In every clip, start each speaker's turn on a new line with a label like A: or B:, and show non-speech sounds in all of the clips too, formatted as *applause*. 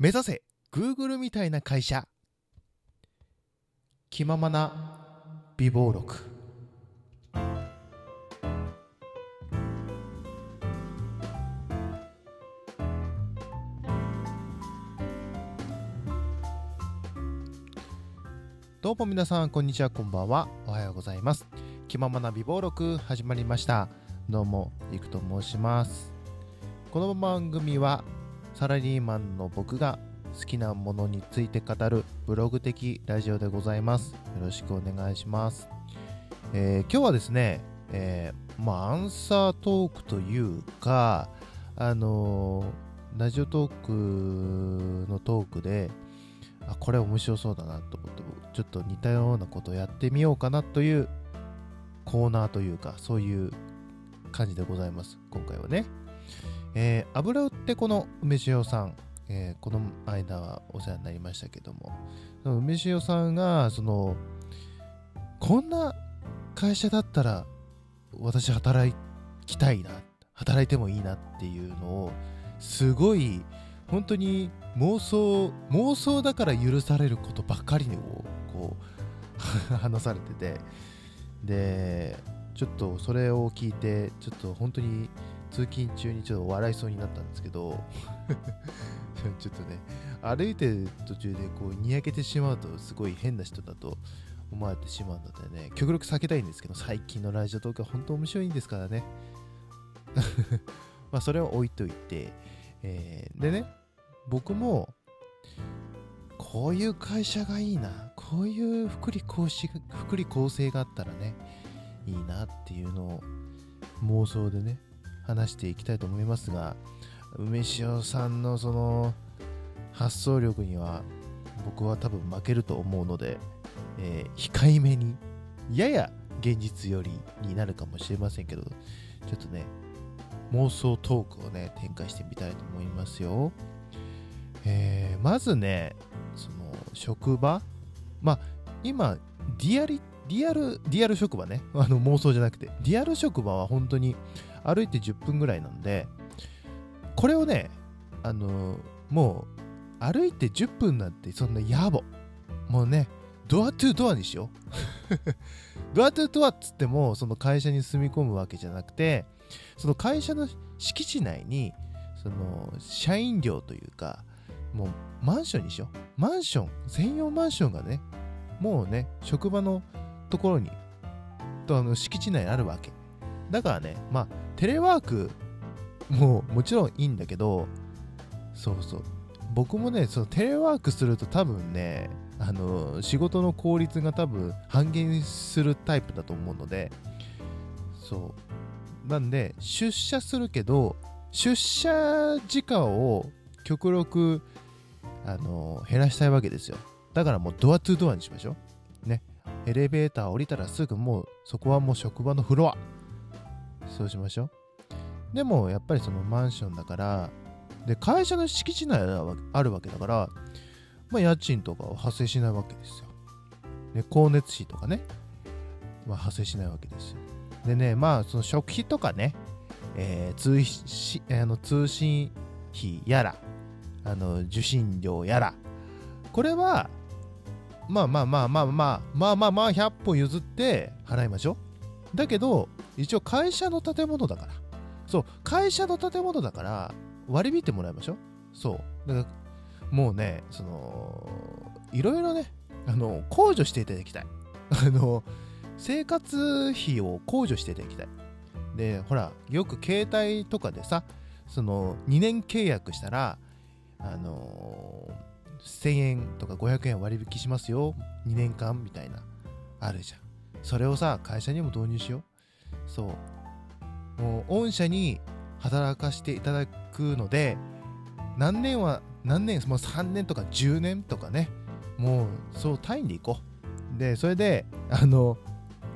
A: 目指せ Google みたいな会社。気ままな美貌録。どうも皆さんこんにちはこんばんは。おはようございます。気ままな美貌録始まりました。どうもりくと申します。この番組はサラリーマンの僕が好きなものについて語るブログ的ラジオでございます。よろしくお願いします、えー今日はですね、えーまあアンサートークというかあのーラジオトークのトークであこれ面白そうだなと思ってちょっと似たようなことをやってみようかなというコーナーというかそういう感じでございます今回はね、えー油売ってこの梅塩さん、えーこの間はお世話になりましたけども梅塩さんがそのこんな会社だったら私働きたいな働いてもいいなっていうのをすごい本当に妄想妄想だから許されることばっかりをこう *laughs* 話されてて。でちょっとそれを聞いてちょっと本当に通勤中にちょっと笑いそうになったんですけど *laughs* ちょっとね歩いてる途中でこうにやけてしまうとすごい変な人だと思われてしまうのでね極力避けたいんですけど最近のラジオトークは本当面白いんですからね。*laughs* まあそれは置いといて、えーでね僕もこういう会社がいいなこういう福利厚生福利厚生があったらねいいなっていうのを妄想でね話していきたいと思いますが梅塩さんのその発想力には僕は多分負けると思うので、えー控えめにやや現実寄りになるかもしれませんけどちょっとね妄想トークをね展開してみたいと思いますよ、えーまずねその職場まあ今リアリリアルリアル職場ねあの妄想じゃなくてリアル職場は本当に歩いて10分ぐらいなんでこれをねあのもう歩いて10分なんてそんな野暮。もうねドアトゥドアにしよう。*laughs* ドアトゥドアっつってもその会社に住み込むわけじゃなくてその会社の敷地内にその社員寮というかもうマンションにしよう。マンション専用マンションがねもうね職場のところにとあの敷地内にあるわけ。だからねまあテレワークももちろんいいんだけどそうそう。僕もねそのテレワークすると多分ねあの仕事の効率が多分半減するタイプだと思うのでそう。なんで出社するけど出社時間を極力あの減らしたいわけですよ。だからもうドアトゥドアにしましょう。ね。エレベーター降りたらすぐもうそこはもう職場のフロア。そうしましょうでもやっぱりそのマンションだからで会社の敷地内があるわけだから、まあ、家賃とかは発生しないわけですよ。で光熱費とかね、まあ、発生しないわけですよ。でね、まあ、その食費とかね、えー通しあの通信費やら、あの受信料やら、これは、まあまあまあまあまあ、まあまあまあ100本譲って払いましょう。だけど、一応会社の建物だから。そう、会社の建物だから、割り引いてもらいましょう。そう。だから、もうね、その、いろいろね、あの、控除していただきたい。*laughs* あの、生活費を控除していただきたい。で、ほら、よく携帯とかでさ、その、2年契約したら、あの1000円とか500円割引しますよ。2年間みたいな、あるじゃん。それをさ、会社にも導入しよう。そう。もう、御社に働かせていただくので何年は何年もう3年とか10年とかね。もうそう単位でいこう。でそれであの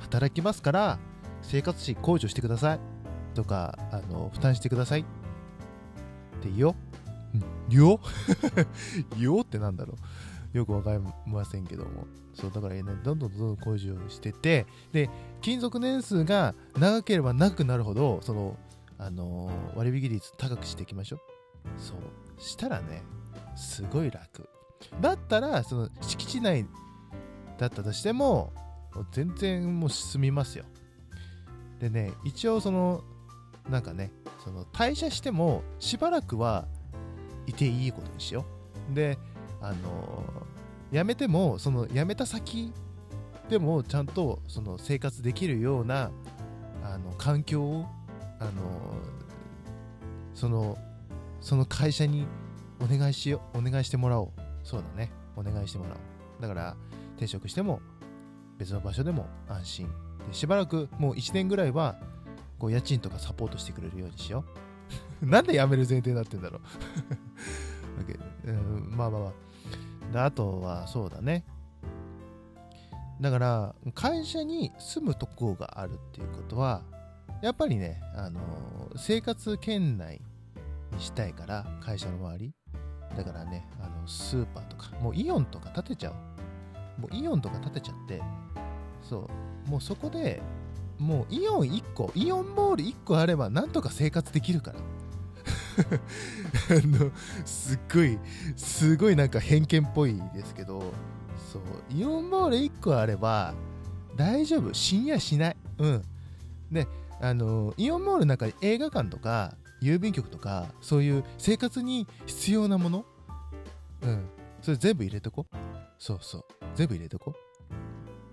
A: 働きますから生活費控除してください。とかあの負担してください。って言おう。言おう？*laughs* 言おうってなんだろう。よくわかりませんけども。そうだからねどんどんどんどん控除しててで勤続年数が長ければ長くなるほどそのあのー割引率高くしていきましょう。そう。したらねすごい楽。だったらその敷地内だったとしても全然もう進みますよ。でね一応そのなんかねその退社してもしばらくはいていいことにしよう。であの辞めてもその辞めた先でもちゃんとその生活できるようなあの環境をあのそのその会社にお願いしようお願いしてもらおう。そうだね。お願いしてもらおう。だから転職しても別の場所でも安心。でしばらくもう1年ぐらいはこう家賃とかサポートしてくれるようにしよう。*laughs* なんで辞める前提になってんだろう。*laughs* うんまあまあまあ。であとはそうだね。だから会社に住むとこがあるっていうことはやっぱりね、あの生活圏内にしたいから会社の周り。だからねあのスーパーとかもうイオンとか建てちゃう。もうイオンとか建てちゃってそう。もうそこでもうイオン1個イオンモール1個あればなんとか生活できるから。*laughs* あのすっごいすごいなんか偏見っぽいですけどそうイオンモール1個あれば大丈夫。深夜しない。うん。であのイオンモールの中に映画館とか郵便局とかそういう生活に必要なものうん。それ全部入れとこ。そうそう。全部入れとこ。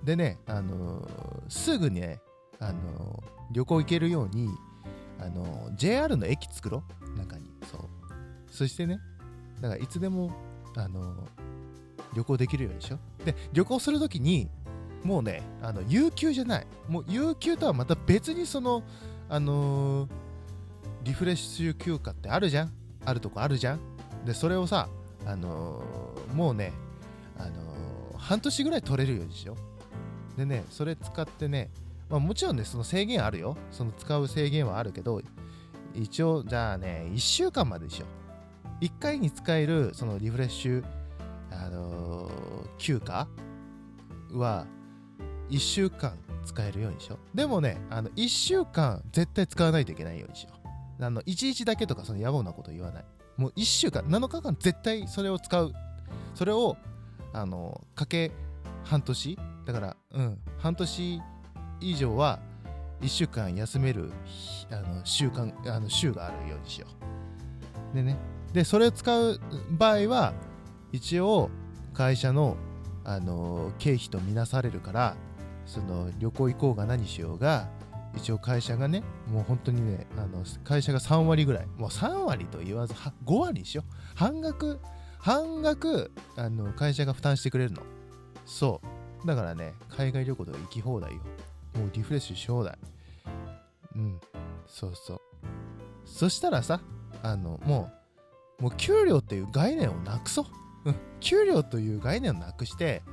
A: でねあのすぐねあの旅行行けるようにあの JR の駅作ろう。中に。そう。そしてねだからいつでもあの旅行できるようにしよう。で旅行するときにもうねあの有給じゃない。もう有給とはまた別にそのあのーリフレッシュ休暇ってあるじゃん。あるとこあるじゃん。でそれをさあのーもうねあのー半年ぐらい取れるようにしよう。でねそれ使ってねまあ、もちろんねその制限あるよ。その使う制限はあるけど一応じゃあね1週間まででしょ1回に使えるそのリフレッシュあのー休暇は1週間使えるようにしよう。でもねあの1週間絶対使わないといけないようにしよう。あの1日だけとかその野暮なこと言わない。もう1週間7日間絶対それを使う。それをあのかけ半年。だからうん半年以上は1週間休めるあの習慣あの週があるようにしよう。でね。でそれを使う場合は一応会社のあの経費とみなされるからその旅行行こうが何しようが一応会社がねもう本当にねあの会社が3割ぐらい。もう3割と言わず5割にしよう。半額半額あの会社が負担してくれるの。そう。だからね海外旅行とか行き放題よ。もうリフレッシュし放題。うん。そうそう。そしたらさあのもうもう給料っていう概念をなくそう。うん、給料という概念をなくして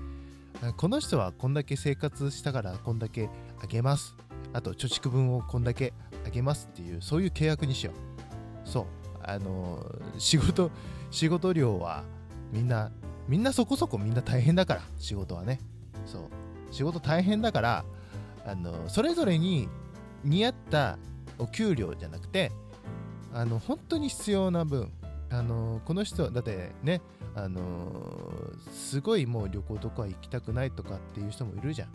A: この人はこんだけ生活したからこんだけあげます。あと貯蓄分をこんだけあげますっていうそういう契約にしよう。そう。あの仕事仕事量はみんなみんなそこそこみんな大変だから仕事はね。そう。仕事大変だからあのそれぞれに似合ったお給料じゃなくてあの本当に必要な分あのこの人だってねあのすごいもう旅行とか行きたくないとかっていう人もいるじゃん。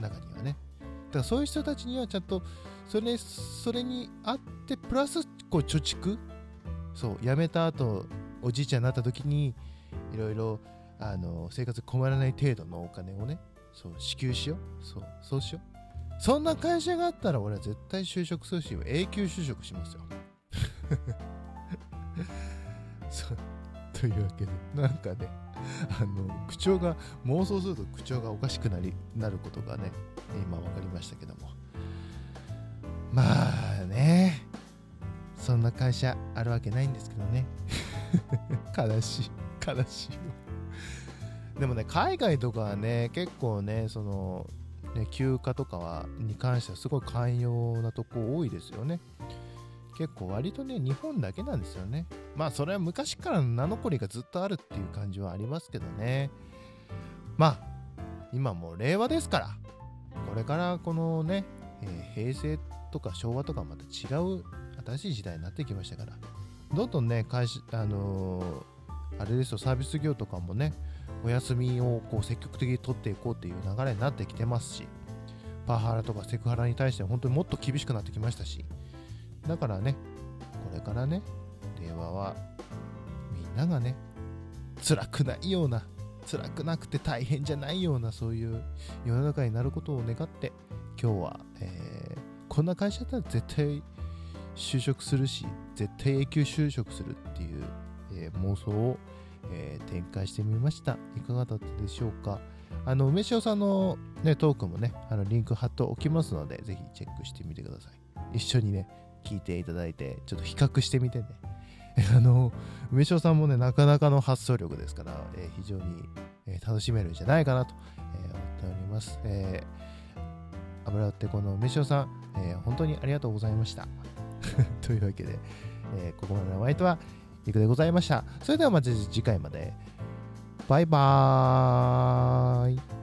A: 中にはね。だからそういう人たちにはちゃんとそれそれにあってプラスこう貯蓄。そう辞めた後おじいちゃんになった時にいろいろあの生活困らない程度のお金をねそう支給しよう。そうそうしよう。そんな会社があったら俺は絶対就職するし永久就職しますよ。*laughs* というわけでなんかねあの口調が妄想すると口調がおかしくなりなることがね今分かりましたけども。まあねそんな会社あるわけないんですけどね。*laughs* 悲しい悲しいよでもね海外とかはね結構ねそのね休暇とかはに関してはすごい寛容なとこ多いですよね。結構割とね日本だけなんですよね。まあそれは昔からの名残がずっとあるっていう感じはありますけどね。まあ今もう令和ですから。これからこのね、えー平成とか昭和とかまた違う新しい時代になってきましたから。どんどんね会社あのーあれですよサービス業とかもねお休みをこう積極的に取っていこうっていう流れになってきてますしパワハラとかセクハラに対して本当にもっと厳しくなってきましたしだからねこれからね令和はみんながね辛くないような辛くなくて大変じゃないようなそういう世の中になることを願って今日は、えー、こんな会社だったら絶対就職するし絶対永久就職するっていう、えー、妄想を、えー、展開してみました。いかがだったでしょうか？あの梅塩さんの、ね、トークもねあのリンク貼っておきますのでぜひチェックしてみてください。一緒にね聞いていただいてちょっと比較してみてね。*laughs* あの梅塩さんもねなかなかの発想力ですから、えー、非常に、えー、楽しめるんじゃないかなと、え、思っております、えー、油ってこの梅塩さん、え、本当にありがとうございました。*laughs* というわけで、え、ここまでのお相手は、いくでございました。それではまた次回まで。バイバーイ。